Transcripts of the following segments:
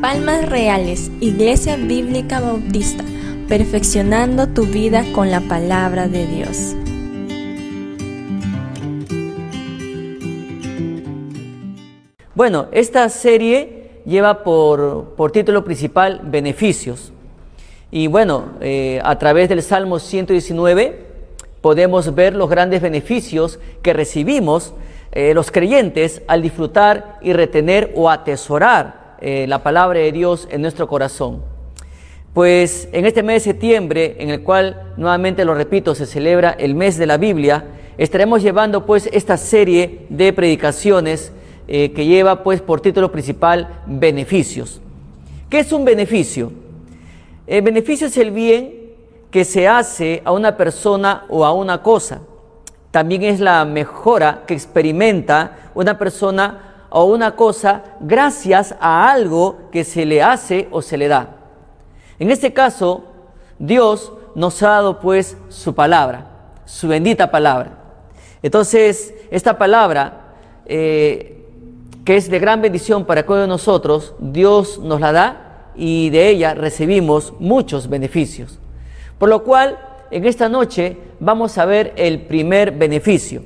Palmas Reales, Iglesia Bíblica Bautista, perfeccionando tu vida con la palabra de Dios. Bueno, esta serie lleva por, título principal Beneficios. Y bueno, eh, a través del Salmo 119 podemos ver los grandes beneficios que recibimos eh, los creyentes al disfrutar y retener o atesorar eh, la palabra de Dios en nuestro corazón. Pues en este mes de septiembre, en el cual nuevamente lo repito, se celebra el mes de la Biblia, estaremos llevando pues esta serie de predicaciones eh, que lleva pues por título principal beneficios. ¿Qué es un beneficio? El beneficio es el bien que se hace a una persona o a una cosa también es la mejora que experimenta una persona o una cosa gracias a algo que se le hace o se le da. En este caso, Dios nos ha dado pues su palabra, su bendita palabra. Entonces, esta palabra, eh, que es de gran bendición para cada uno de nosotros, Dios nos la da y de ella recibimos muchos beneficios. Por lo cual, en esta noche vamos a ver el primer beneficio.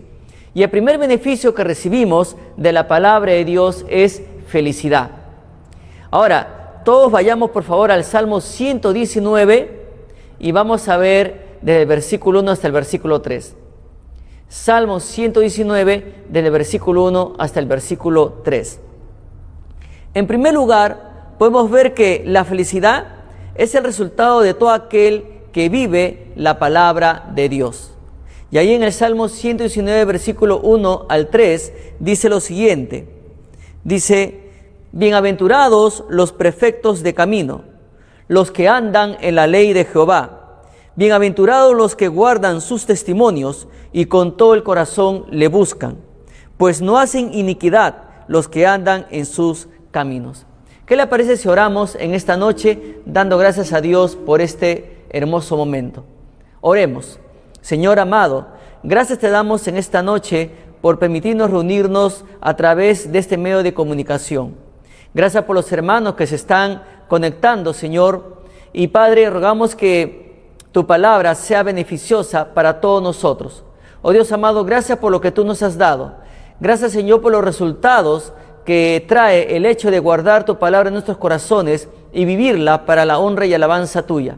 Y el primer beneficio que recibimos de la palabra de Dios es felicidad. Ahora, todos vayamos por favor al Salmo 119 y vamos a ver desde el versículo 1 hasta el versículo 3. Salmo 119, desde el versículo 1 hasta el versículo 3. En primer lugar, podemos ver que la felicidad es el resultado de todo aquel que vive la palabra de Dios. Y ahí en el Salmo 119, versículo 1 al 3, dice lo siguiente. Dice, bienaventurados los prefectos de camino, los que andan en la ley de Jehová. Bienaventurados los que guardan sus testimonios y con todo el corazón le buscan, pues no hacen iniquidad los que andan en sus caminos. ¿Qué le parece si oramos en esta noche dando gracias a Dios por este hermoso momento. Oremos. Señor amado, gracias te damos en esta noche por permitirnos reunirnos a través de este medio de comunicación. Gracias por los hermanos que se están conectando, Señor. Y Padre, rogamos que tu palabra sea beneficiosa para todos nosotros. Oh Dios amado, gracias por lo que tú nos has dado. Gracias, Señor, por los resultados que trae el hecho de guardar tu palabra en nuestros corazones y vivirla para la honra y alabanza tuya.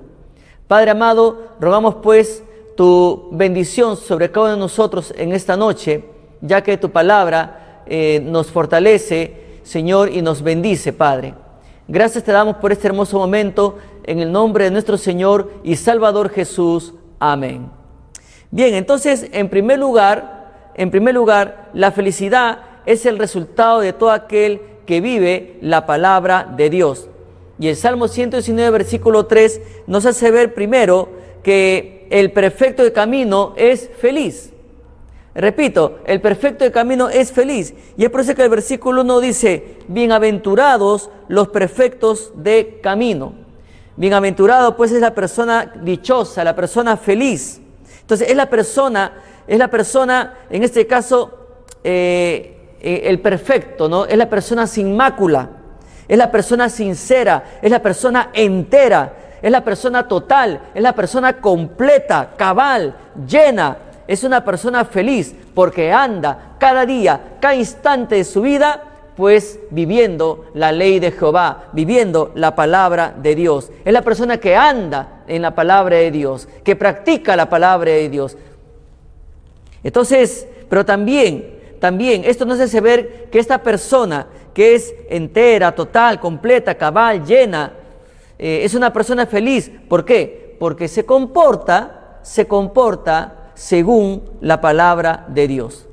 Padre amado, rogamos pues tu bendición sobre cada uno de nosotros en esta noche, ya que tu palabra eh, nos fortalece, Señor, y nos bendice, Padre. Gracias te damos por este hermoso momento, en el nombre de nuestro Señor y Salvador Jesús. Amén. Bien, entonces, en primer lugar, en primer lugar, la felicidad es el resultado de todo aquel que vive la palabra de Dios. Y el Salmo 119, versículo 3, nos hace ver primero que el perfecto de camino es feliz. Repito, el perfecto de camino es feliz. Y es por eso que el versículo 1 dice, bienaventurados los perfectos de camino. Bienaventurado pues es la persona dichosa, la persona feliz. Entonces es la persona, es la persona, en este caso, eh, eh, el perfecto, ¿no? Es la persona sin mácula es la persona sincera, es la persona entera, es la persona total, es la persona completa, cabal, llena. Es una persona feliz porque anda cada día, cada instante de su vida, pues viviendo la ley de Jehová, viviendo la palabra de Dios. Es la persona que anda en la palabra de Dios, que practica la palabra de Dios. Entonces, pero también, también, esto nos hace ver que esta persona que es entera, total, completa, cabal, llena, eh, es una persona feliz. ¿Por qué? Porque se comporta, se comporta según la palabra de Dios.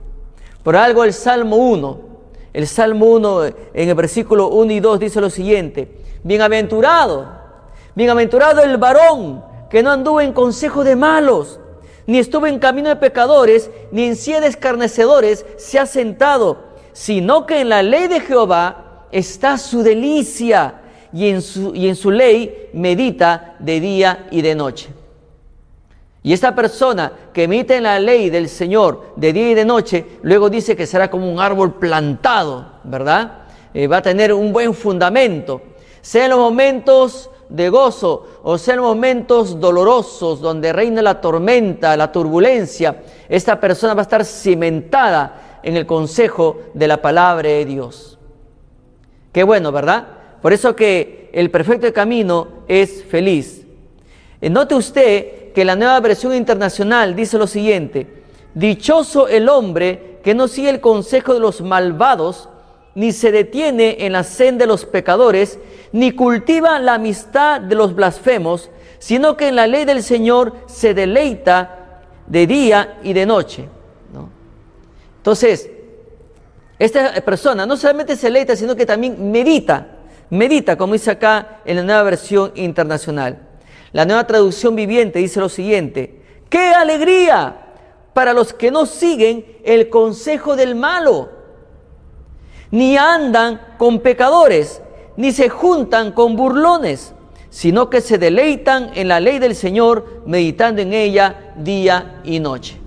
Por algo el Salmo 1, el Salmo 1 en el versículo 1 y 2 dice lo siguiente, bienaventurado, bienaventurado el varón que no anduvo en consejo de malos, ni estuvo en camino de pecadores, ni en silla de escarnecedores se ha sentado, sino que en la ley de Jehová está su delicia y en su, y en su ley medita de día y de noche. Y esta persona que emite en la ley del Señor de día y de noche, luego dice que será como un árbol plantado, ¿verdad? Eh, va a tener un buen fundamento. Sea en los momentos de gozo o sea en los momentos dolorosos donde reina la tormenta, la turbulencia, esta persona va a estar cimentada en el consejo de la palabra de Dios. Qué bueno, ¿verdad? Por eso que el perfecto camino es feliz. Eh, note usted que la nueva versión internacional dice lo siguiente, dichoso el hombre que no sigue el consejo de los malvados, ni se detiene en la senda de los pecadores, ni cultiva la amistad de los blasfemos, sino que en la ley del Señor se deleita de día y de noche. Entonces, esta persona no solamente se deleita, sino que también medita, medita, como dice acá en la nueva versión internacional. La nueva traducción viviente dice lo siguiente, ¡qué alegría para los que no siguen el consejo del malo! Ni andan con pecadores, ni se juntan con burlones, sino que se deleitan en la ley del Señor, meditando en ella día y noche.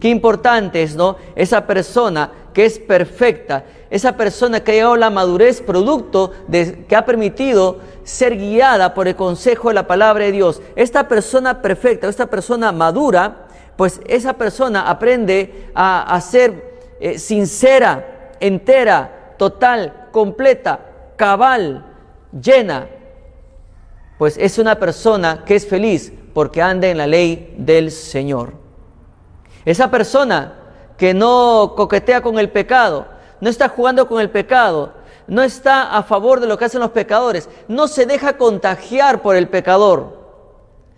Qué importante es, ¿no? Esa persona que es perfecta, esa persona que ha llegado a la madurez producto de que ha permitido ser guiada por el consejo de la palabra de Dios. Esta persona perfecta, esta persona madura, pues esa persona aprende a, ser eh, sincera, entera, total, completa, cabal, llena. Pues es una persona que es feliz porque anda en la ley del Señor. Esa persona que no coquetea con el pecado, no está jugando con el pecado, no está a favor de lo que hacen los pecadores, no se deja contagiar por el pecador.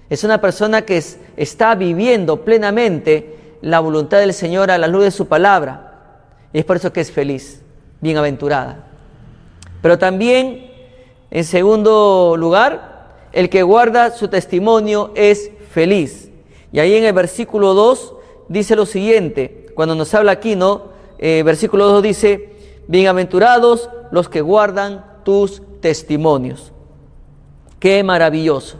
Es una persona que está viviendo plenamente la voluntad del Señor a la luz de su palabra. Y es por eso que es feliz, bienaventurada. Pero también, en segundo lugar, el que guarda su testimonio es feliz. Y ahí en el versículo 2 dice lo siguiente, cuando nos habla aquí, ¿no? Eh, versículo 2 dice, bienaventurados los que guardan tus testimonios. Qué maravilloso.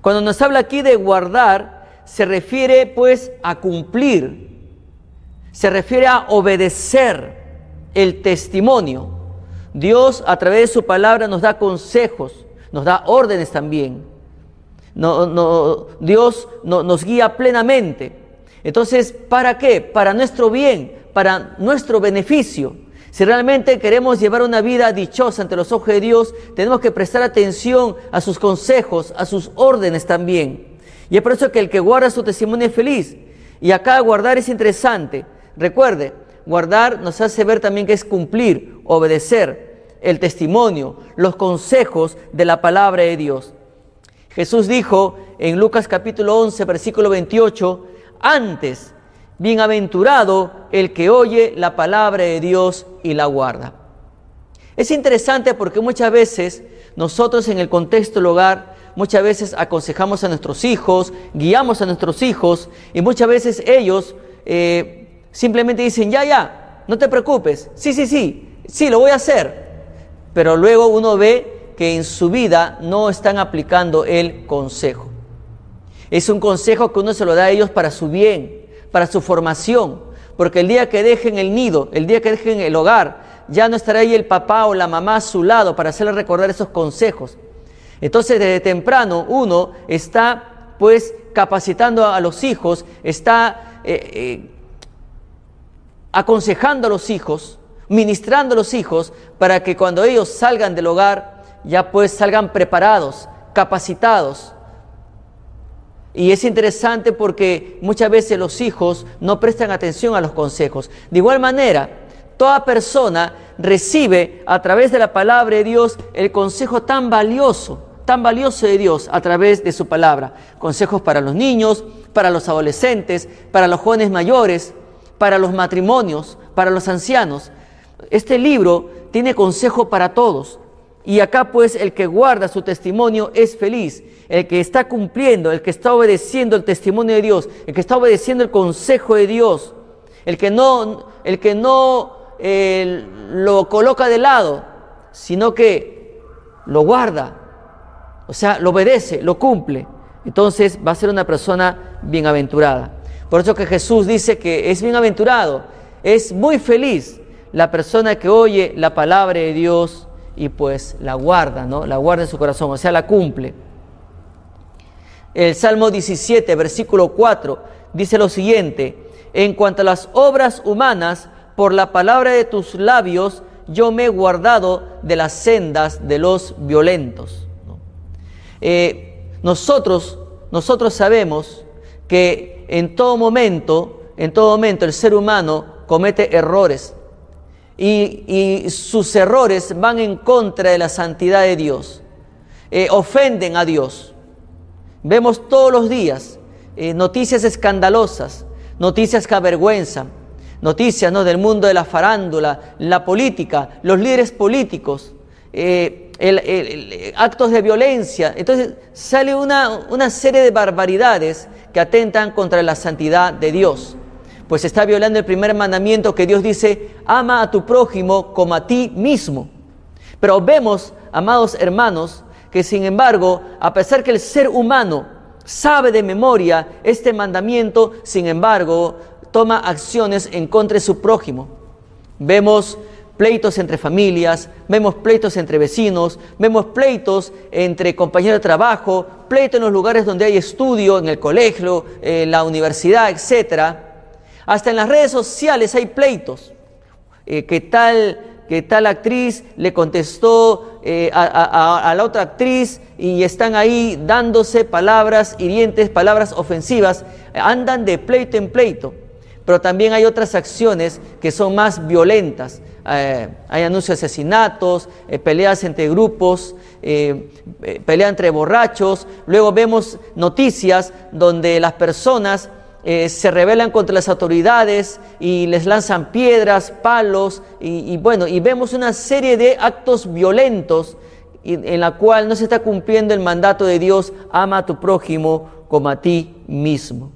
Cuando nos habla aquí de guardar, se refiere pues a cumplir, se refiere a obedecer el testimonio. Dios a través de su palabra nos da consejos, nos da órdenes también. Dios nos guía plenamente. Entonces, ¿para qué? Para nuestro bien, para nuestro beneficio. Si realmente queremos llevar una vida dichosa ante los ojos de Dios, tenemos que prestar atención a sus consejos, a sus órdenes también. Y es por eso que el que guarda su testimonio es feliz. Y acá guardar es interesante. Recuerde, guardar nos hace ver también que es cumplir, obedecer el testimonio, los consejos de la palabra de Dios. Jesús dijo en Lucas capítulo 11, versículo 28, antes Bienaventurado el que oye la palabra de Dios y la guarda. Es interesante porque muchas veces nosotros en el contexto del hogar, muchas veces aconsejamos a nuestros hijos, guiamos a nuestros hijos y muchas veces ellos eh, simplemente dicen, ya, ya, no te preocupes, sí, sí, sí, sí, lo voy a hacer. Pero luego uno ve que en su vida no están aplicando el consejo. Es un consejo que uno se lo da a ellos para su bien, para su formación, porque el día que dejen el nido, el día que dejen el hogar, ya no estará ahí el papá o la mamá a su lado para hacerle recordar esos consejos. Entonces desde temprano uno está pues capacitando a los hijos, está eh, eh, aconsejando a los hijos, ministrando a los hijos para que cuando ellos salgan del hogar ya pues salgan preparados, capacitados y es interesante porque muchas veces los hijos no prestan atención a los consejos. De igual manera, toda persona recibe a través de la palabra de Dios el consejo tan valioso, tan valioso de Dios a través de su palabra. Consejos para los niños, para los adolescentes, para los jóvenes mayores, para los matrimonios, para los ancianos. Este libro tiene consejo para todos. Y acá pues el que guarda su testimonio es feliz, el que está cumpliendo, el que está obedeciendo el testimonio de Dios, el que está obedeciendo el consejo de Dios, el que no, el que no eh, lo coloca de lado, sino que lo guarda, o sea, lo obedece, lo cumple. entonces va a ser una persona bienaventurada. Por eso que Jesús dice que es bienaventurado, es muy feliz la persona que oye la palabra de Dios y pues la guarda, ¿no? La guarda en su corazón, o sea, la cumple. El Salmo 17, versículo 4, dice lo siguiente, en cuanto a las obras humanas, por la palabra de tus labios, yo me he guardado de las sendas de los violentos. Eh, nosotros, nosotros sabemos que en todo momento, en todo momento el ser humano comete errores y, sus errores van en contra de la santidad de Dios, eh, ofenden a Dios. Vemos todos los días eh, noticias escandalosas, noticias que avergüenzan, noticias ¿no? del mundo de la farándula, la política, los líderes políticos, eh, actos de violencia. Entonces sale una, una serie de barbaridades que atentan contra la santidad de Dios pues está violando el primer mandamiento que Dios dice, ama a tu prójimo como a ti mismo. Pero vemos, amados hermanos, que sin embargo, a pesar que el ser humano sabe de memoria este mandamiento, sin embargo, toma acciones en contra de su prójimo. Vemos pleitos entre familias, vemos pleitos entre vecinos, vemos pleitos entre compañeros de trabajo, pleitos en los lugares donde hay estudio, en el colegio, en la universidad, etcétera hasta en las redes sociales hay pleitos. Eh, que, tal, tal actriz le contestó eh, a, la otra actriz y están ahí dándose palabras hirientes, palabras ofensivas. Andan de pleito en pleito. Pero también hay otras acciones que son más violentas. Eh, hay anuncios de asesinatos, peleas entre grupos, pelea entre borrachos. Luego vemos noticias donde las personas eh, se rebelan contra las autoridades y les lanzan piedras, palos, y, bueno, y vemos una serie de actos violentos en la cual no se está cumpliendo el mandato de Dios, ama a tu prójimo como a ti mismo.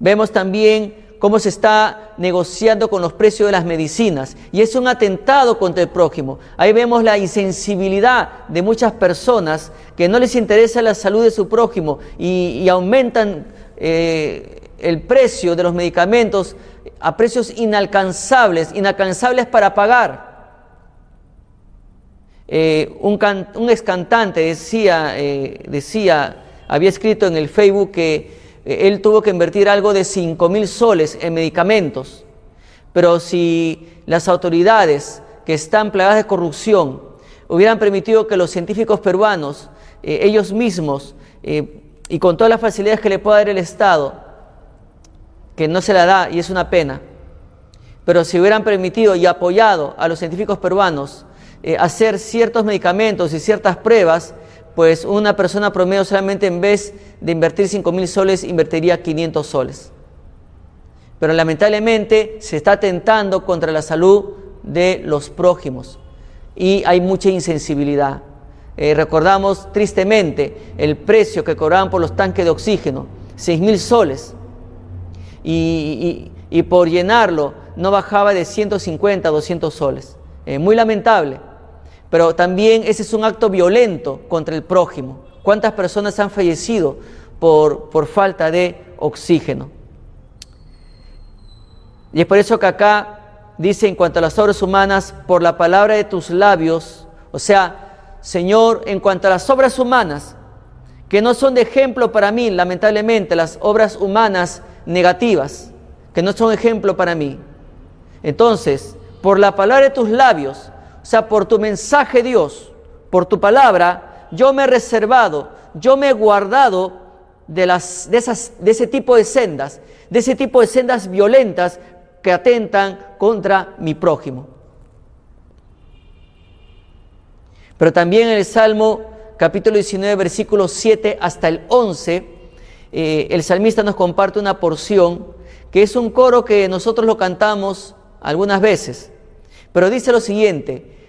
Vemos también cómo se está negociando con los precios de las medicinas. Y es un atentado contra el prójimo. Ahí vemos la insensibilidad de muchas personas que no les interesa la salud de su prójimo y, aumentan eh, el precio de los medicamentos a precios inalcanzables, inalcanzables para pagar. Eh, un, un ex cantante decía, eh, decía, había escrito en el Facebook que él tuvo que invertir algo de 5 mil soles en medicamentos. Pero si las autoridades que están plagadas de corrupción hubieran permitido que los científicos peruanos, eh, ellos mismos, eh, y con todas las facilidades que le pueda dar el Estado, que no se la da y es una pena, pero si hubieran permitido y apoyado a los científicos peruanos eh, hacer ciertos medicamentos y ciertas pruebas, pues una persona promedio solamente en vez de invertir 5 mil soles, invertiría 500 soles. Pero lamentablemente se está atentando contra la salud de los prójimos y hay mucha insensibilidad. Eh, recordamos tristemente el precio que cobraban por los tanques de oxígeno, 6 mil soles, y, por llenarlo no bajaba de 150 a 200 soles. Eh, muy lamentable. Pero también ese es un acto violento contra el prójimo. ¿Cuántas personas han fallecido por, por falta de oxígeno? Y es por eso que acá dice en cuanto a las obras humanas, por la palabra de tus labios, o sea, Señor, en cuanto a las obras humanas, que no son de ejemplo para mí, lamentablemente, las obras humanas negativas, que no son ejemplo para mí. Entonces, por la palabra de tus labios, sea, por tu mensaje Dios, por tu palabra, yo me he reservado, yo me he guardado de, las, de, esas, de ese tipo de sendas, de ese tipo de sendas violentas que atentan contra mi prójimo. Pero también en el Salmo capítulo 19, versículos 7 hasta el 11, eh, el salmista nos comparte una porción que es un coro que nosotros lo cantamos algunas veces, pero dice lo siguiente,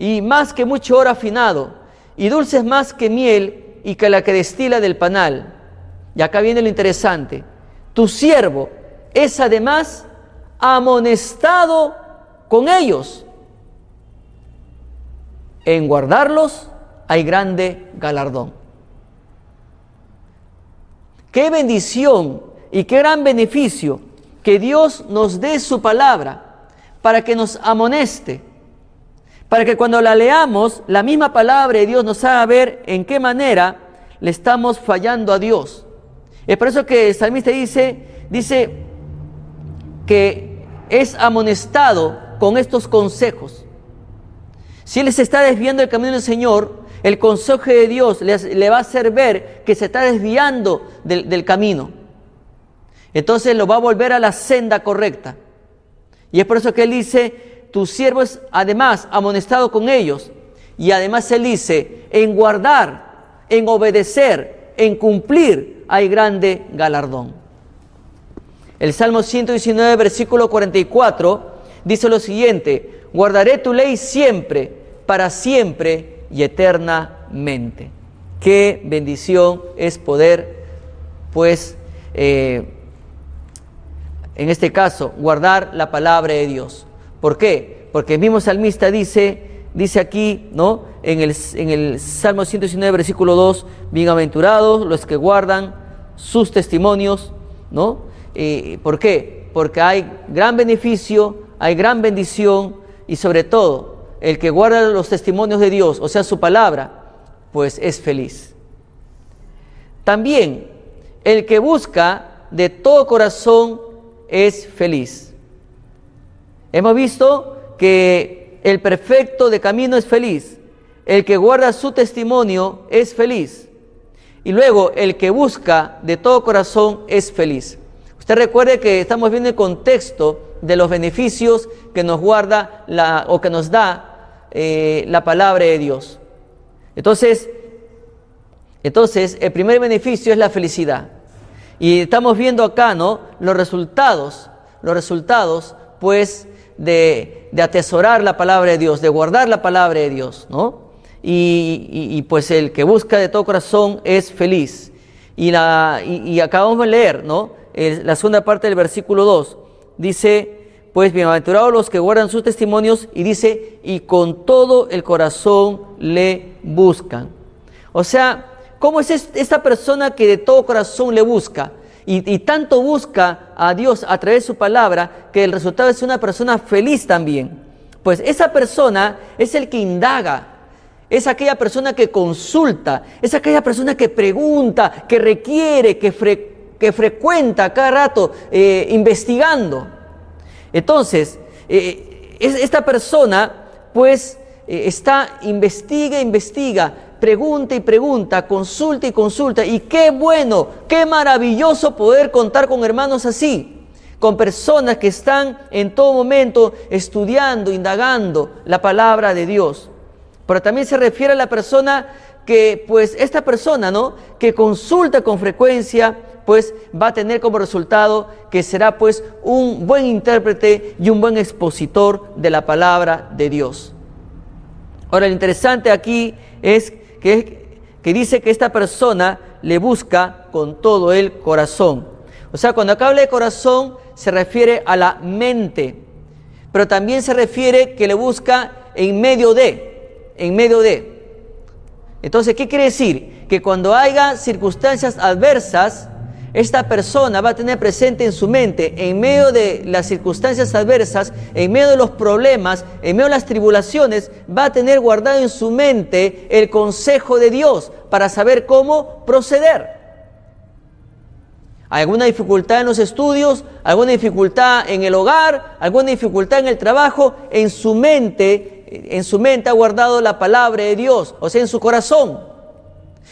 y más que mucho oro afinado, y dulces más que miel y que la que destila del panal. Y acá viene lo interesante. Tu siervo es además amonestado con ellos. En guardarlos hay grande galardón. Qué bendición y qué gran beneficio que Dios nos dé su palabra para que nos amoneste, para que cuando la leamos, la misma palabra de Dios nos haga ver en qué manera le estamos fallando a Dios. Es por eso que el salmista dice, dice que es amonestado con estos consejos. Si él se está desviando del camino del Señor, el consejo de Dios le, va a hacer ver que se está desviando del, del camino. Entonces lo va a volver a la senda correcta. Y es por eso que él dice, tu siervo es además amonestado con ellos. Y además él dice, en guardar, en obedecer, en cumplir, hay grande galardón. El Salmo 119, versículo 44, dice lo siguiente, guardaré tu ley siempre, para siempre y eternamente. Qué bendición es poder, pues, eh, en este caso, guardar la palabra de Dios. ¿Por qué? Porque el mismo salmista dice, dice aquí, ¿no? En el, en el Salmo 119, versículo 2, bienaventurados los que guardan sus testimonios, ¿no? Eh, ¿Por qué? Porque hay gran beneficio, hay gran bendición y sobre todo el que guarda los testimonios de Dios, o sea, su palabra, pues es feliz. También el que busca de todo corazón es feliz. Hemos visto que el perfecto de camino es feliz, el que guarda su testimonio es feliz y luego el que busca de todo corazón es feliz. Usted recuerde que estamos viendo el contexto de los beneficios que nos guarda o que nos da eh, la palabra de Dios. Entonces, entonces, el primer beneficio es la felicidad. Y estamos viendo acá, ¿no? Los resultados, los resultados, pues, de, atesorar la palabra de Dios, de guardar la palabra de Dios, ¿no? Y, pues el que busca de todo corazón es feliz. Y, la, y, acabamos de leer, ¿no? la segunda parte del versículo 2. Dice, pues bienaventurados los que guardan sus testimonios y dice, y con todo el corazón le buscan. O sea, ¿Cómo es esta persona que de todo corazón le busca? Y, tanto busca a Dios a través de su palabra que el resultado es una persona feliz también. Pues esa persona es el que indaga, es aquella persona que consulta, es aquella persona que pregunta, que requiere, que, que frecuenta cada rato eh, investigando. Entonces, eh, esta persona pues eh, está, investiga, investiga, pregunta y pregunta, consulta y consulta. Y qué bueno, qué maravilloso poder contar con hermanos así, con personas que están en todo momento estudiando, indagando la palabra de Dios. Pero también se refiere a la persona que, pues, esta persona, ¿no? Que consulta con frecuencia, pues va a tener como resultado que será pues un buen intérprete y un buen expositor de la palabra de Dios. Ahora, lo interesante aquí es que, dice que esta persona le busca con todo el corazón. O sea, cuando acá habla de corazón se refiere a la mente, pero también se refiere que le busca en medio de, en medio de. Entonces, ¿qué quiere decir? Que cuando haya circunstancias adversas, esta persona va a tener presente en su mente, en medio de las circunstancias adversas, en medio de los problemas, en medio de las tribulaciones, va a tener guardado en su mente el consejo de Dios para saber cómo proceder. ¿Alguna dificultad en los estudios? ¿Alguna dificultad en el hogar? ¿Alguna dificultad en el trabajo? En su mente, en su mente ha guardado la palabra de Dios, o sea, en su corazón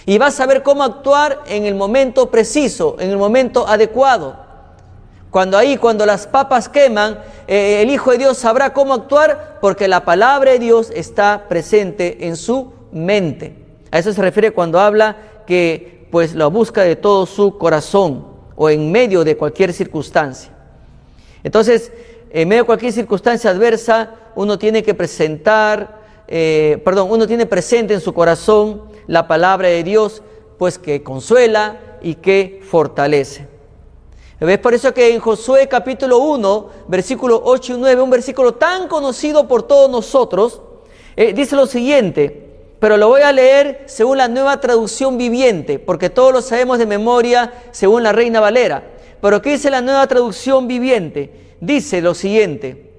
y vas a saber cómo actuar en el momento preciso, en el momento adecuado. Cuando ahí, cuando las papas queman, eh, el Hijo de Dios sabrá cómo actuar porque la palabra de Dios está presente en su mente. A eso se refiere cuando habla que pues lo busca de todo su corazón o en medio de cualquier circunstancia. Entonces, en medio de cualquier circunstancia adversa, uno tiene que presentar, eh, perdón, uno tiene presente en su corazón la palabra de Dios, pues que consuela y que fortalece. ¿Ves? Por eso que en Josué capítulo 1, versículo 8 y 9, un versículo tan conocido por todos nosotros, eh, dice lo siguiente, pero lo voy a leer según la nueva traducción viviente, porque todos lo sabemos de memoria según la Reina Valera. Pero ¿qué dice la nueva traducción viviente? Dice lo siguiente,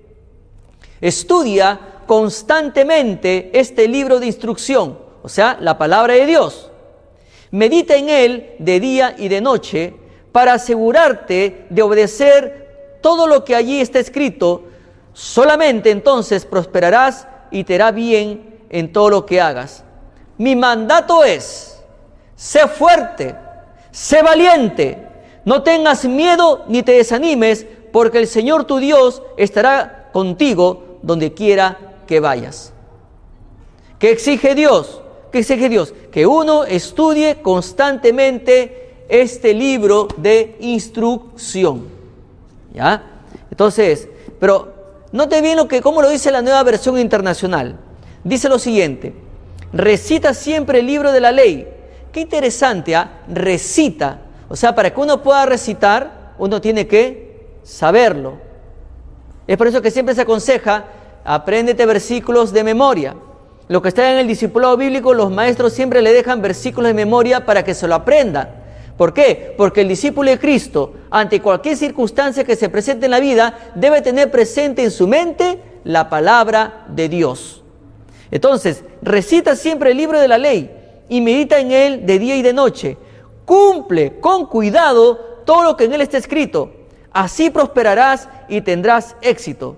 estudia constantemente este libro de instrucción, o sea, la palabra de Dios. Medita en él de día y de noche para asegurarte de obedecer todo lo que allí está escrito. Solamente entonces prosperarás y te hará bien en todo lo que hagas. Mi mandato es, sé fuerte, sé valiente, no tengas miedo ni te desanimes, porque el Señor tu Dios estará contigo donde quiera que vayas. ¿Qué exige Dios? ¿Qué exige Dios? Que uno estudie constantemente este libro de instrucción. ¿Ya? Entonces, pero note bien lo que, cómo lo dice la nueva versión internacional dice lo siguiente, recita siempre el libro de la ley. Qué interesante, ¿ah? recita. O sea, para que uno pueda recitar, uno tiene que saberlo. Es por eso que siempre se aconseja, apréndete versículos de memoria. Lo que está en el discipulado bíblico, los maestros siempre le dejan versículos de memoria para que se lo aprenda. ¿Por qué? Porque el discípulo de Cristo, ante cualquier circunstancia que se presente en la vida, debe tener presente en su mente la palabra de Dios. Entonces, recita siempre el libro de la ley y medita en él de día y de noche. Cumple con cuidado todo lo que en él está escrito. Así prosperarás y tendrás éxito.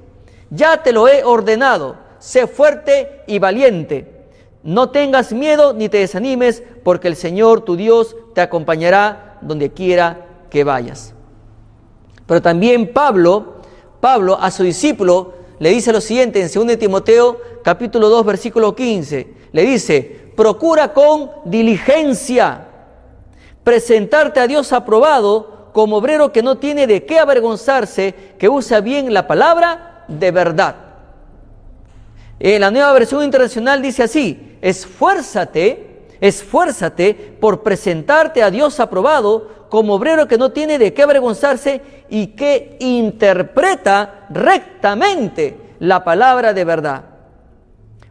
Ya te lo he ordenado. Sé fuerte y valiente. No tengas miedo ni te desanimes, porque el Señor tu Dios te acompañará donde quiera que vayas. Pero también Pablo, Pablo a su discípulo le dice lo siguiente en 2 Timoteo capítulo 2 versículo 15. Le dice, procura con diligencia presentarte a Dios aprobado como obrero que no tiene de qué avergonzarse, que usa bien la palabra de verdad. En la nueva versión internacional dice así, esfuérzate, esfuérzate por presentarte a Dios aprobado como obrero que no tiene de qué avergonzarse y que interpreta rectamente la palabra de verdad.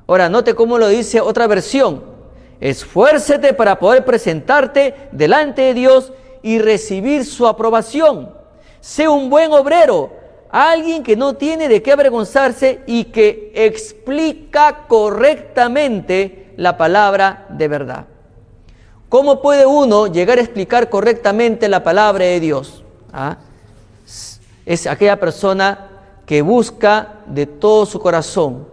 Ahora, note cómo lo dice otra versión. Esfuércete para poder presentarte delante de Dios y recibir su aprobación. Sé un buen obrero, alguien que no tiene de qué avergonzarse y que explica correctamente la palabra de verdad. ¿Cómo puede uno llegar a explicar correctamente la palabra de Dios? ¿Ah? Es aquella persona que busca de todo su corazón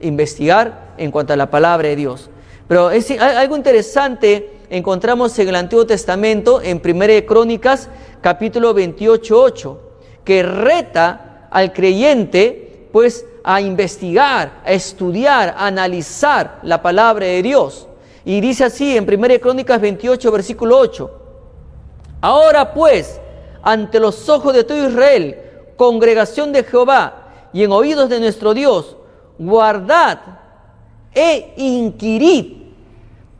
investigar en cuanto a la palabra de Dios. Pero es algo interesante encontramos en el Antiguo Testamento, en 1 Crónicas, capítulo 28, 8, que reta al creyente, pues, a investigar, a estudiar, a analizar la palabra de Dios. Y dice así en 1 Crónicas 28, versículo 8. Ahora pues, ante los ojos de todo Israel, congregación de Jehová, y en oídos de nuestro Dios, guardad e inquirid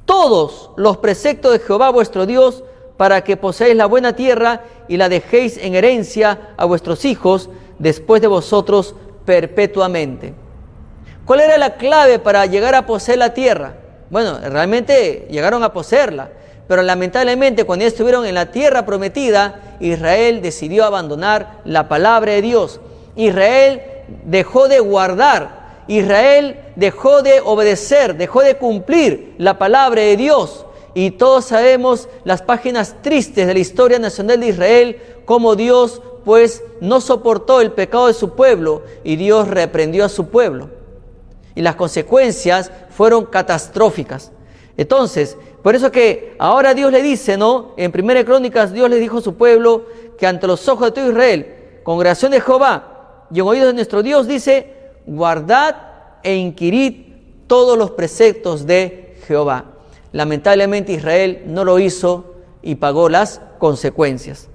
todos los preceptos de Jehová vuestro Dios, para que poseáis la buena tierra y la dejéis en herencia a vuestros hijos después de vosotros perpetuamente. ¿Cuál era la clave para llegar a poseer la tierra? Bueno, realmente llegaron a poseerla, pero lamentablemente cuando ya estuvieron en la tierra prometida, Israel decidió abandonar la palabra de Dios. Israel dejó de guardar, Israel dejó de obedecer, dejó de cumplir la palabra de Dios. Y todos sabemos las páginas tristes de la historia nacional de Israel, cómo Dios pues no soportó el pecado de su pueblo y Dios reprendió a su pueblo. Y las consecuencias fueron catastróficas. Entonces, por eso que ahora Dios le dice, ¿no? En Primera Crónicas Dios le dijo a su pueblo que ante los ojos de todo Israel, congregación de Jehová y en oídos de nuestro Dios dice, guardad e inquirid todos los preceptos de Jehová. Lamentablemente Israel no lo hizo y pagó las consecuencias.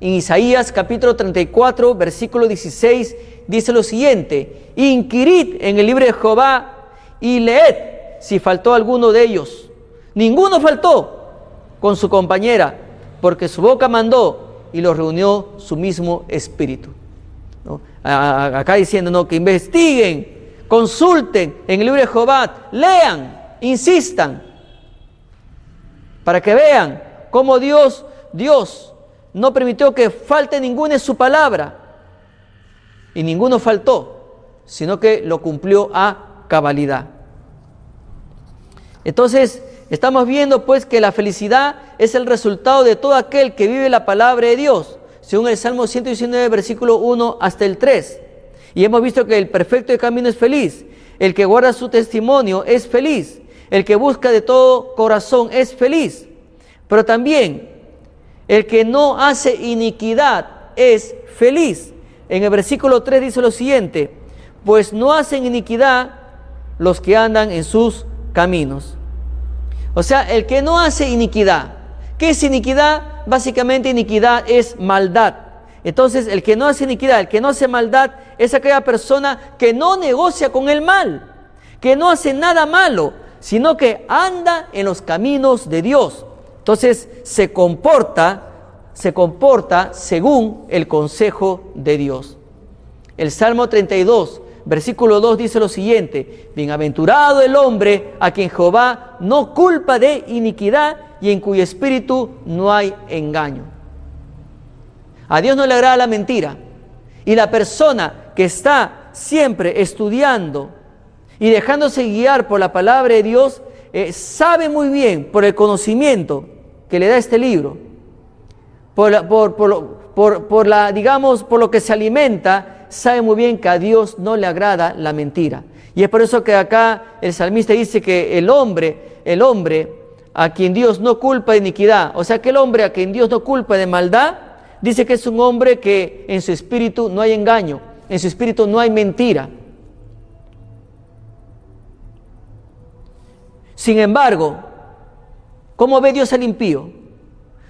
En Isaías capítulo 34, versículo 16, dice lo siguiente, inquirid en el libro de Jehová y leed si faltó alguno de ellos. Ninguno faltó con su compañera, porque su boca mandó y lo reunió su mismo espíritu. Acá diciendo ¿no? que investiguen, consulten en el libro de Jehová, lean, insistan, para que vean cómo Dios, Dios no permitió que falte ninguna en su palabra. Y ninguno faltó, sino que lo cumplió a cabalidad. Entonces, estamos viendo pues que la felicidad es el resultado de todo aquel que vive la palabra de Dios, según el Salmo 119, versículo 1 hasta el 3. Y hemos visto que el perfecto de camino es feliz, el que guarda su testimonio es feliz, el que busca de todo corazón es feliz. Pero también el que no hace iniquidad es feliz. En el versículo 3 dice lo siguiente, pues no hacen iniquidad los que andan en sus caminos. O sea, el que no hace iniquidad. ¿Qué es iniquidad? Básicamente iniquidad es maldad. Entonces, el que no hace iniquidad, el que no hace maldad, es aquella persona que no negocia con el mal, que no hace nada malo, sino que anda en los caminos de Dios. Entonces se comporta, se comporta según el consejo de Dios. El Salmo 32, versículo 2 dice lo siguiente, bienaventurado el hombre a quien Jehová no culpa de iniquidad y en cuyo espíritu no hay engaño. A Dios no le agrada la mentira. Y la persona que está siempre estudiando y dejándose guiar por la palabra de Dios, eh, sabe muy bien por el conocimiento que le da este libro, por, por, por, la, digamos, por lo que se alimenta, sabe muy bien que a Dios no le agrada la mentira. Y es por eso que acá el salmista dice que el hombre, el hombre a quien Dios no culpa de iniquidad, o sea que el hombre a quien Dios no culpa de maldad, dice que es un hombre que en su espíritu no hay engaño, en su espíritu no hay mentira. Sin embargo, ¿cómo ve Dios al impío?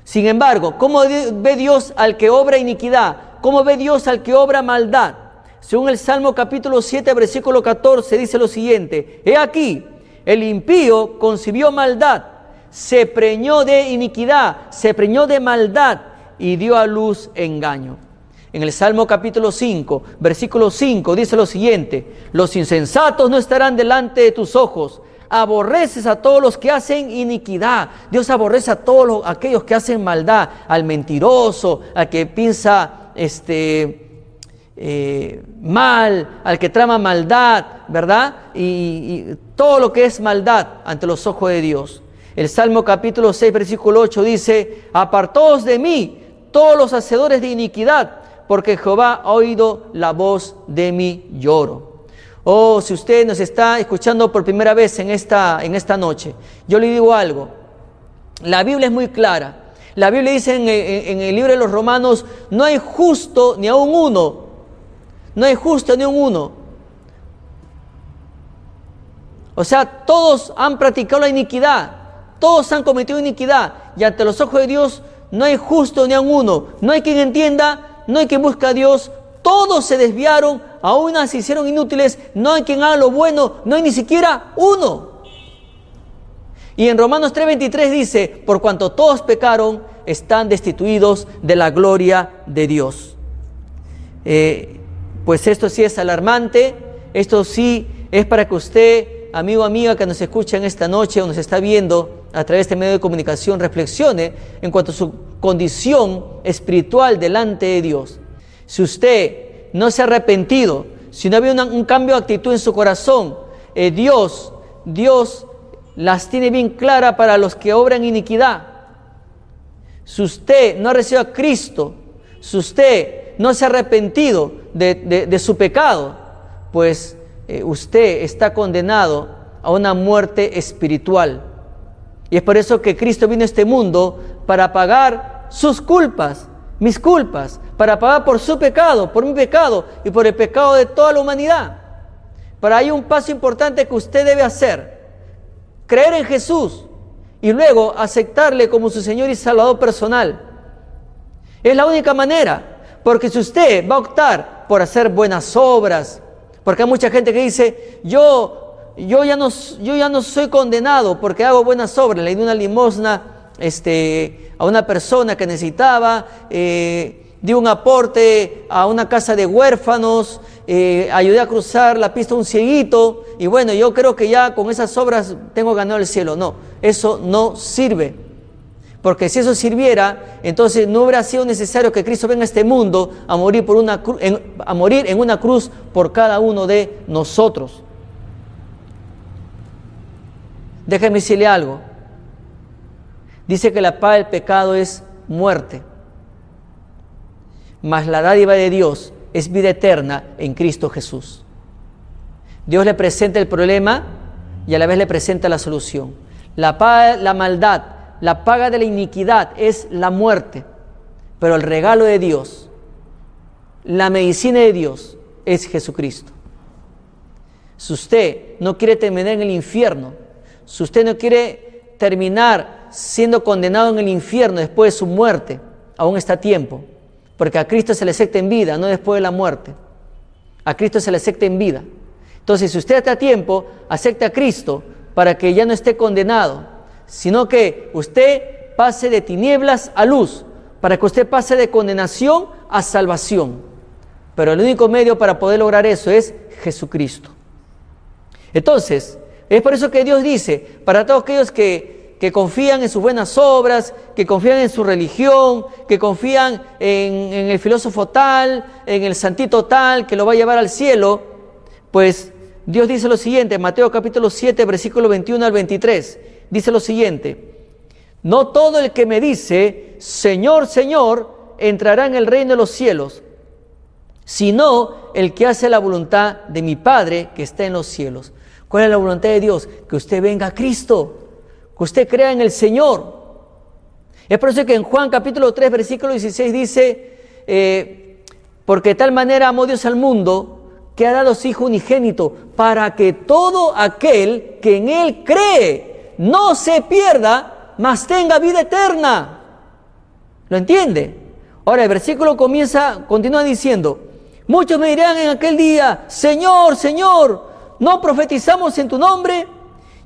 Sin embargo, ¿cómo ve Dios al que obra iniquidad? ¿Cómo ve Dios al que obra maldad? Según el Salmo capítulo 7, versículo 14, dice lo siguiente, He aquí, el impío concibió maldad, se preñó de iniquidad, se preñó de maldad y dio a luz engaño. En el Salmo capítulo 5, versículo 5, dice lo siguiente, Los insensatos no estarán delante de tus ojos, aborreces a todos los que hacen iniquidad. Dios aborrece a todos aquellos que hacen maldad, al mentiroso, al que piensa este, eh, mal, al que trama maldad, ¿verdad? Y, todo lo que es maldad ante los ojos de Dios. El Salmo capítulo 6, versículo 8 dice, apartaos de mí todos los hacedores de iniquidad, porque Jehová ha oído la voz de mi lloro. Oh, si usted nos está escuchando por primera vez en esta, en esta noche, yo le digo algo. La Biblia es muy clara. La Biblia dice en, el libro de los Romanos, no hay justo ni aun uno. No hay justo ni aun uno. O sea, todos han practicado la iniquidad. Todos han cometido iniquidad. Y ante los ojos de Dios no hay justo ni aun uno. No hay quien entienda, no hay quien busque a Dios. Todos se desviaron, aún se hicieron inútiles, no hay quien haga lo bueno, no hay ni siquiera uno. Y en Romanos 3:23 dice, por cuanto todos pecaron, están destituidos de la gloria de Dios. Eh, pues esto sí es alarmante, esto sí es para que usted, amigo o amiga que nos escucha en esta noche o nos está viendo a través de este medio de comunicación, reflexione en cuanto a su condición espiritual delante de Dios. Si usted no se ha arrepentido, si no había un cambio de actitud en su corazón, eh, Dios, Dios las tiene bien claras para los que obran iniquidad. Si usted no ha recibido a Cristo, si usted no se ha arrepentido de, su pecado, pues eh, usted está condenado a una muerte espiritual. Y es por eso que Cristo vino a este mundo para pagar sus culpas, mis culpas, para pagar por su pecado, por mi pecado y por el pecado de toda la humanidad. Pero hay un paso importante que usted debe hacer. Creer en Jesús y luego aceptarle como su Señor y Salvador personal. Es la única manera, porque si usted va a optar por hacer buenas obras, porque hay mucha gente que dice, yo, yo, ya, no, yo ya no soy condenado porque hago buenas obras, le di una limosna este, a una persona que necesitaba, eh, di un aporte a una casa de huérfanos, eh, ayudé a cruzar la pista a un cieguito, y bueno, yo creo que ya con esas obras tengo ganado el cielo. No, eso no sirve. Porque si eso sirviera, entonces no hubiera sido necesario que Cristo venga a este mundo a morir, por una a morir en una cruz por cada uno de nosotros. Déjeme decirle algo. Dice que la paz del pecado es muerte. Mas la dádiva de Dios es vida eterna en Cristo Jesús. Dios le presenta el problema y a la vez le presenta la solución. La, la maldad, la paga de la iniquidad es la muerte, pero el regalo de Dios, la medicina de Dios es Jesucristo. Si usted no quiere terminar en el infierno, si usted no quiere terminar siendo condenado en el infierno después de su muerte, aún está a tiempo, porque a Cristo se le acepta en vida, no después de la muerte. A Cristo se le acepta en vida. Entonces, si usted está a tiempo, acepte a Cristo para que ya no esté condenado, sino que usted pase de tinieblas a luz, para que usted pase de condenación a salvación. Pero el único medio para poder lograr eso es Jesucristo. Entonces, es por eso que Dios dice, para todos aquellos que que confían en sus buenas obras, que confían en su religión, que confían en, el filósofo tal, en el santito tal, que lo va a llevar al cielo, pues Dios dice lo siguiente, Mateo capítulo 7, versículo 21 al 23, dice lo siguiente, no todo el que me dice, Señor, Señor, entrará en el reino de los cielos, sino el que hace la voluntad de mi Padre que está en los cielos. ¿Cuál es la voluntad de Dios? Que usted venga a Cristo que usted crea en el Señor. Es por eso que en Juan capítulo 3, versículo 16 dice, eh, porque de tal manera amó Dios al mundo que ha dado su Hijo unigénito, para que todo aquel que en Él cree no se pierda, mas tenga vida eterna. ¿Lo entiende? Ahora el versículo comienza, continúa diciendo, muchos me dirán en aquel día, Señor, Señor, ¿no profetizamos en tu nombre?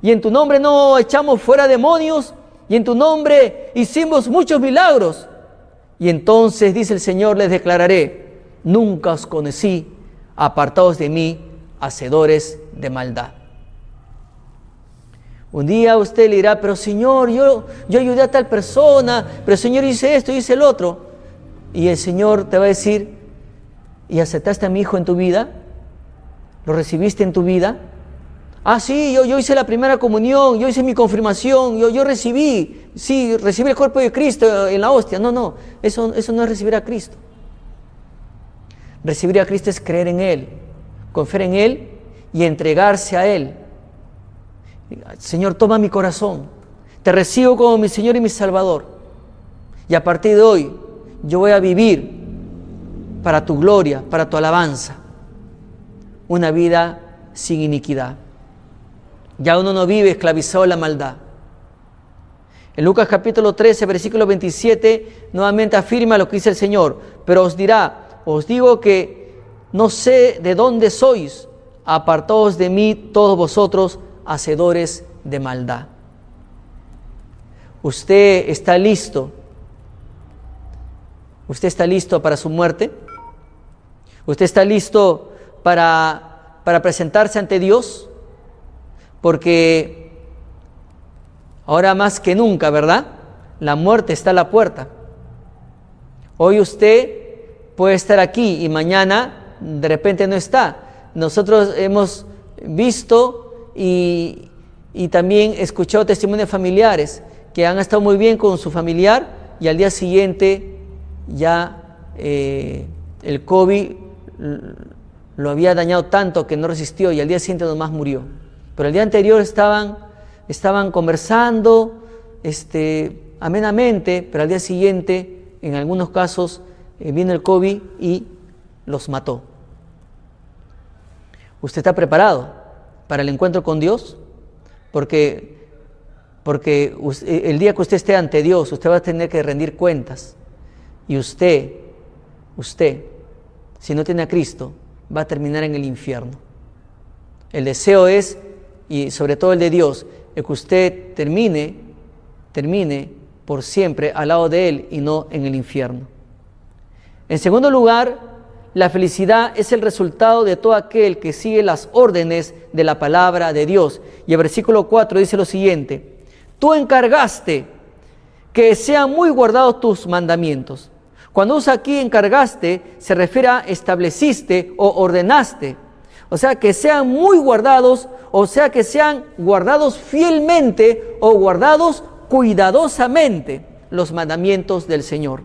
Y en tu nombre no echamos fuera demonios, y en tu nombre hicimos muchos milagros. Y entonces, dice el Señor, les declararé, nunca os conocí, apartados de mí, hacedores de maldad. Un día usted le dirá, pero Señor, yo, yo ayudé a tal persona, pero Señor hice esto, hice el otro. Y el Señor te va a decir, ¿y aceptaste a mi hijo en tu vida? ¿Lo recibiste en tu vida? Ah, sí, yo, yo hice la primera comunión, yo hice mi confirmación, yo, yo recibí, sí, recibí el cuerpo de Cristo en la hostia. No, no, eso, eso no es recibir a Cristo. Recibir a Cristo es creer en Él, confiar en Él y entregarse a Él. Señor, toma mi corazón, te recibo como mi Señor y mi Salvador. Y a partir de hoy yo voy a vivir para tu gloria, para tu alabanza, una vida sin iniquidad. Ya uno no vive esclavizado a la maldad. En Lucas capítulo 13, versículo 27, nuevamente afirma lo que dice el Señor, pero os dirá, os digo que no sé de dónde sois, apartaos de mí todos vosotros, hacedores de maldad. ¿Usted está listo? ¿Usted está listo para su muerte? ¿Usted está listo para, para presentarse ante Dios? Porque ahora más que nunca, ¿verdad? La muerte está a la puerta. Hoy usted puede estar aquí y mañana de repente no está. Nosotros hemos visto y, también escuchado testimonios familiares que han estado muy bien con su familiar y al día siguiente ya eh, el COVID lo había dañado tanto que no resistió y al día siguiente nomás murió. Pero el día anterior estaban, estaban conversando este, amenamente, pero al día siguiente, en algunos casos, eh, viene el COVID y los mató. ¿Usted está preparado para el encuentro con Dios? Porque porque el día que usted esté ante Dios, usted va a tener que rendir cuentas. Y usted, usted, si no tiene a Cristo, va a terminar en el infierno. El deseo es, y sobre todo el de Dios, es que usted termine, termine por siempre al lado de Él y no en el infierno. En segundo lugar, la felicidad es el resultado de todo aquel que sigue las órdenes de la palabra de Dios. Y el versículo 4 dice lo siguiente, tú encargaste que sean muy guardados tus mandamientos. Cuando usa aquí encargaste, se refiere a estableciste o ordenaste. O sea, que sean muy guardados, o sea, que sean guardados fielmente o guardados cuidadosamente los mandamientos del Señor.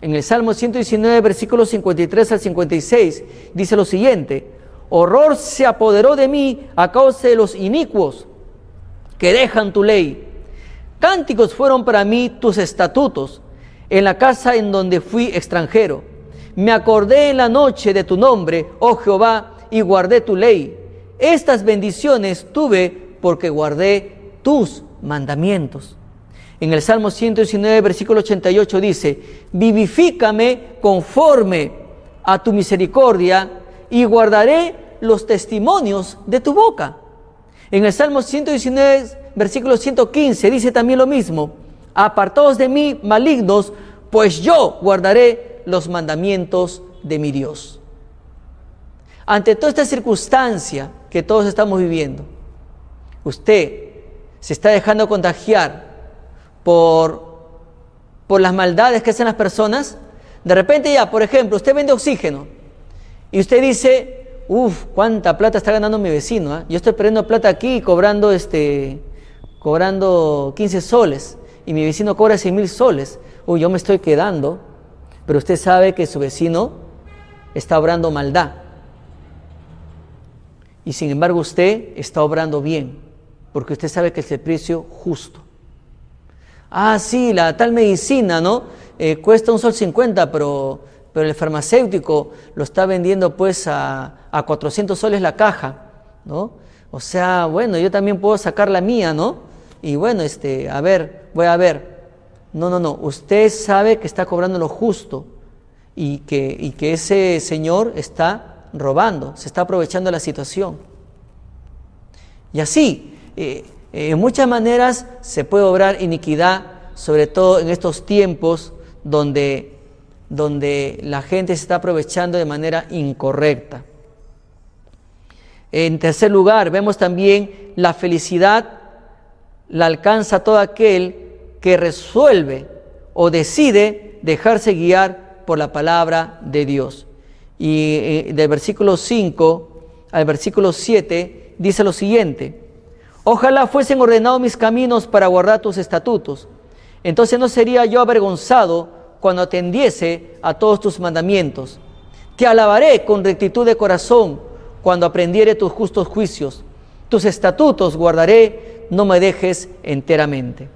En el Salmo 119, versículos 53 al 56, dice lo siguiente, horror se apoderó de mí a causa de los inicuos que dejan tu ley. Cánticos fueron para mí tus estatutos en la casa en donde fui extranjero. Me acordé en la noche de tu nombre, oh Jehová, y guardé tu ley. Estas bendiciones tuve porque guardé tus mandamientos. En el Salmo 119, versículo 88 dice, vivifícame conforme a tu misericordia y guardaré los testimonios de tu boca. En el Salmo 119, versículo 115 dice también lo mismo, apartados de mí malignos, pues yo guardaré los mandamientos de mi Dios. Ante toda esta circunstancia que todos estamos viviendo, usted se está dejando contagiar por, por las maldades que hacen las personas, de repente ya, por ejemplo, usted vende oxígeno y usted dice, uff, cuánta plata está ganando mi vecino. ¿ah? Yo estoy perdiendo plata aquí cobrando, este, cobrando 15 soles y mi vecino cobra 100 mil soles. Uy, yo me estoy quedando, pero usted sabe que su vecino está obrando maldad. Y sin embargo usted está obrando bien, porque usted sabe que es el precio justo. Ah, sí, la tal medicina, ¿no? Eh, cuesta un sol 50, pero, pero el farmacéutico lo está vendiendo pues a, a 400 soles la caja, ¿no? O sea, bueno, yo también puedo sacar la mía, ¿no? Y bueno, este, a ver, voy a ver. No, no, no, usted sabe que está cobrando lo justo y que, y que ese señor está robando, se está aprovechando la situación. Y así, eh, en muchas maneras se puede obrar iniquidad, sobre todo en estos tiempos donde, donde la gente se está aprovechando de manera incorrecta. En tercer lugar, vemos también la felicidad la alcanza todo aquel que resuelve o decide dejarse guiar por la palabra de Dios. Y eh, del versículo 5 al versículo 7 dice lo siguiente, Ojalá fuesen ordenados mis caminos para guardar tus estatutos. Entonces no sería yo avergonzado cuando atendiese a todos tus mandamientos. Te alabaré con rectitud de corazón cuando aprendiere tus justos juicios. Tus estatutos guardaré, no me dejes enteramente.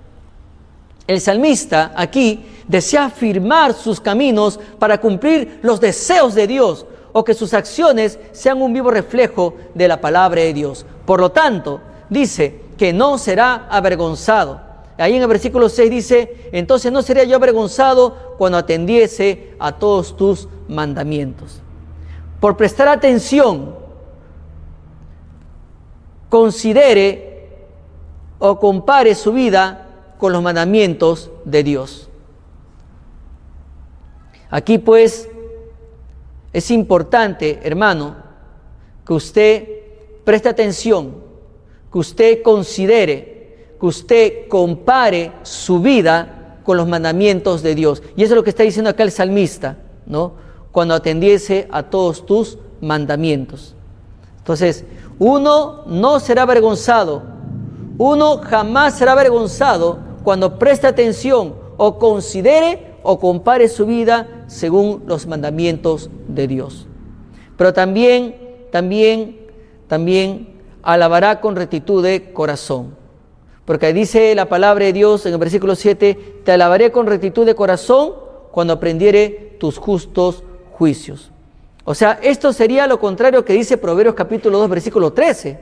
El salmista aquí desea afirmar sus caminos para cumplir los deseos de Dios o que sus acciones sean un vivo reflejo de la palabra de Dios. Por lo tanto, dice que no será avergonzado. Ahí en el versículo 6 dice, entonces no sería yo avergonzado cuando atendiese a todos tus mandamientos. Por prestar atención, considere o compare su vida con los mandamientos de Dios. Aquí pues es importante, hermano, que usted preste atención que usted considere, que usted compare su vida con los mandamientos de Dios. Y eso es lo que está diciendo acá el salmista, ¿no? Cuando atendiese a todos tus mandamientos. Entonces, uno no será avergonzado, uno jamás será avergonzado cuando preste atención o considere o compare su vida según los mandamientos de Dios. Pero también, también, también alabará con rectitud de corazón. Porque dice la palabra de Dios en el versículo 7, te alabaré con rectitud de corazón cuando aprendiere tus justos juicios. O sea, esto sería lo contrario que dice Proverbios capítulo 2, versículo 13.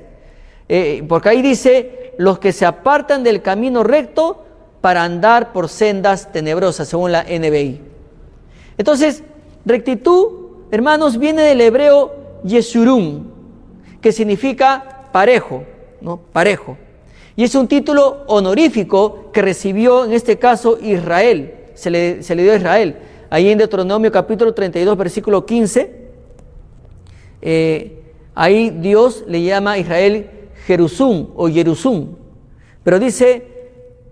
Eh, porque ahí dice, los que se apartan del camino recto para andar por sendas tenebrosas, según la NBI. Entonces, rectitud, hermanos, viene del hebreo Yesurum, que significa parejo, ¿no? Parejo. Y es un título honorífico que recibió en este caso Israel, se le, se le dio a Israel. Ahí en Deuteronomio capítulo 32, versículo 15, eh, ahí Dios le llama a Israel Jerusum o Jerusum. Pero dice,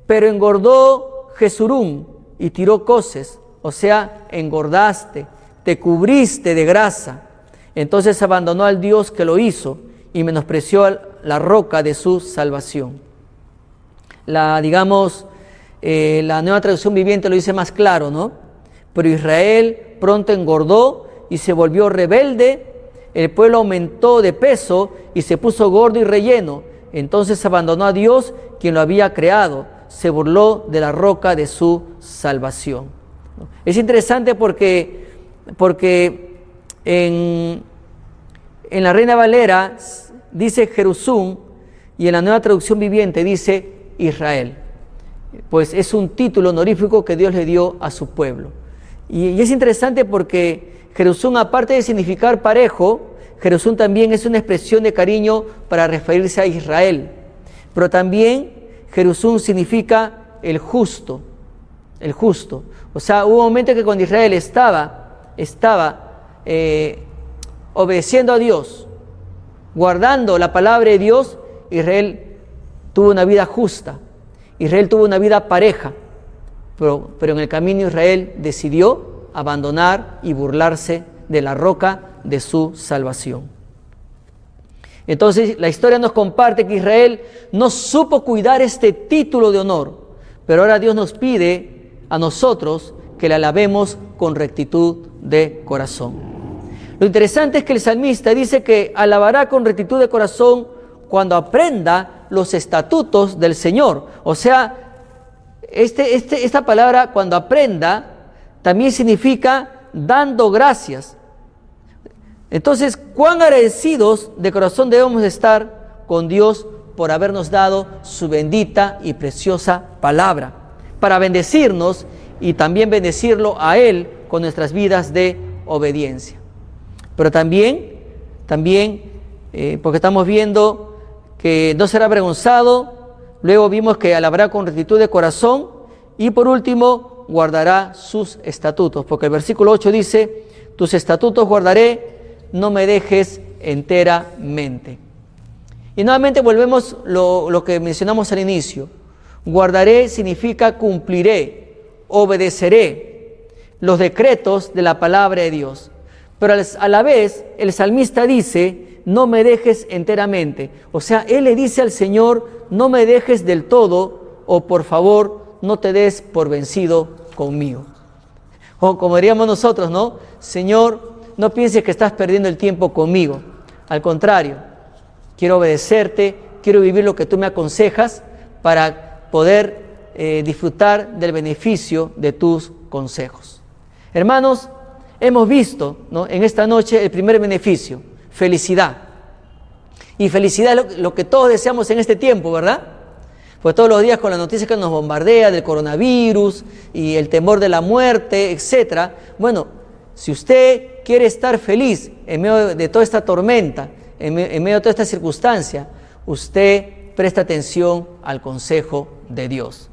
pero engordó Jesurum y tiró coces, o sea, engordaste, te cubriste de grasa. Entonces abandonó al Dios que lo hizo y menospreció la roca de su salvación. La, digamos, eh, la nueva traducción viviente lo dice más claro, ¿no? Pero Israel pronto engordó y se volvió rebelde el pueblo aumentó de peso y se puso gordo y relleno. Entonces abandonó a Dios, quien lo había creado. Se burló de la roca de su salvación. Es interesante porque, porque en, la Reina Valera dice Jerusún y en la nueva traducción viviente dice Israel. Pues es un título honorífico que Dios le dio a su pueblo. Y, y es interesante porque Jerusún, aparte de significar parejo, Jerusún también es una expresión de cariño para referirse a Israel. Pero también Jerusún significa el justo, el justo. O sea, hubo un momento que cuando Israel estaba, estaba eh, obedeciendo a Dios, guardando la palabra de Dios, Israel tuvo una vida justa. Israel tuvo una vida pareja. Pero, pero en el camino Israel decidió abandonar y burlarse de la roca de su salvación. Entonces la historia nos comparte que Israel no supo cuidar este título de honor, pero ahora Dios nos pide a nosotros que le alabemos con rectitud de corazón. Lo interesante es que el salmista dice que alabará con rectitud de corazón cuando aprenda los estatutos del Señor. O sea, este, este, esta palabra cuando aprenda también significa dando gracias. Entonces, cuán agradecidos de corazón debemos estar con Dios por habernos dado su bendita y preciosa palabra, para bendecirnos y también bendecirlo a Él con nuestras vidas de obediencia. Pero también, también, eh, porque estamos viendo que no será avergonzado, luego vimos que alabará con rectitud de corazón y por último, guardará sus estatutos, porque el versículo 8 dice, tus estatutos guardaré, no me dejes enteramente. Y nuevamente volvemos lo, lo que mencionamos al inicio. Guardaré significa cumpliré, obedeceré los decretos de la palabra de Dios. Pero a la vez el salmista dice, no me dejes enteramente. O sea, él le dice al Señor, no me dejes del todo o por favor no te des por vencido conmigo. O como diríamos nosotros, ¿no? Señor, no pienses que estás perdiendo el tiempo conmigo. Al contrario, quiero obedecerte, quiero vivir lo que tú me aconsejas para poder eh, disfrutar del beneficio de tus consejos. Hermanos, hemos visto ¿no? en esta noche el primer beneficio, felicidad. Y felicidad es lo, que todos deseamos en este tiempo, ¿verdad? Pues todos los días con la noticia que nos bombardea del coronavirus y el temor de la muerte, etc. Bueno, si usted quiere estar feliz en medio de toda esta tormenta, en medio de toda esta circunstancia, usted presta atención al consejo de Dios.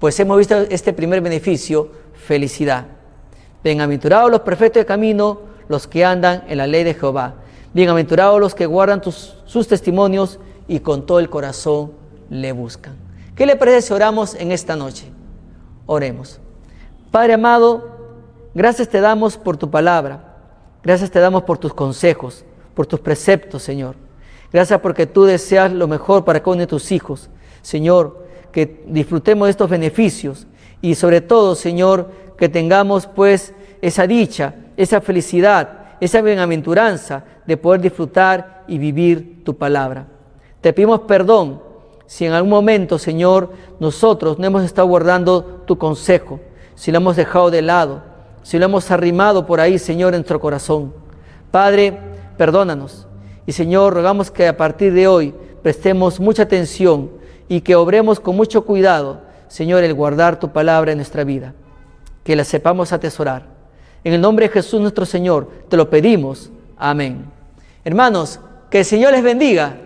Pues hemos visto este primer beneficio, felicidad. Bienaventurados los perfectos de camino, los que andan en la ley de Jehová. Bienaventurados los que guardan sus testimonios y con todo el corazón le buscan. ¿Qué le parece si oramos en esta noche? Oremos. Padre amado, gracias te damos por tu palabra. Gracias te damos por tus consejos, por tus preceptos, Señor. Gracias porque tú deseas lo mejor para cada uno de tus hijos. Señor, que disfrutemos de estos beneficios y sobre todo, Señor, que tengamos pues esa dicha, esa felicidad, esa bienaventuranza de poder disfrutar y vivir tu palabra. Te pedimos perdón si en algún momento, Señor, nosotros no hemos estado guardando tu consejo, si lo hemos dejado de lado, si lo hemos arrimado por ahí, Señor, en nuestro corazón. Padre, perdónanos. Y Señor, rogamos que a partir de hoy prestemos mucha atención y que obremos con mucho cuidado, Señor, el guardar tu palabra en nuestra vida, que la sepamos atesorar. En el nombre de Jesús nuestro Señor, te lo pedimos. Amén. Hermanos, que el Señor les bendiga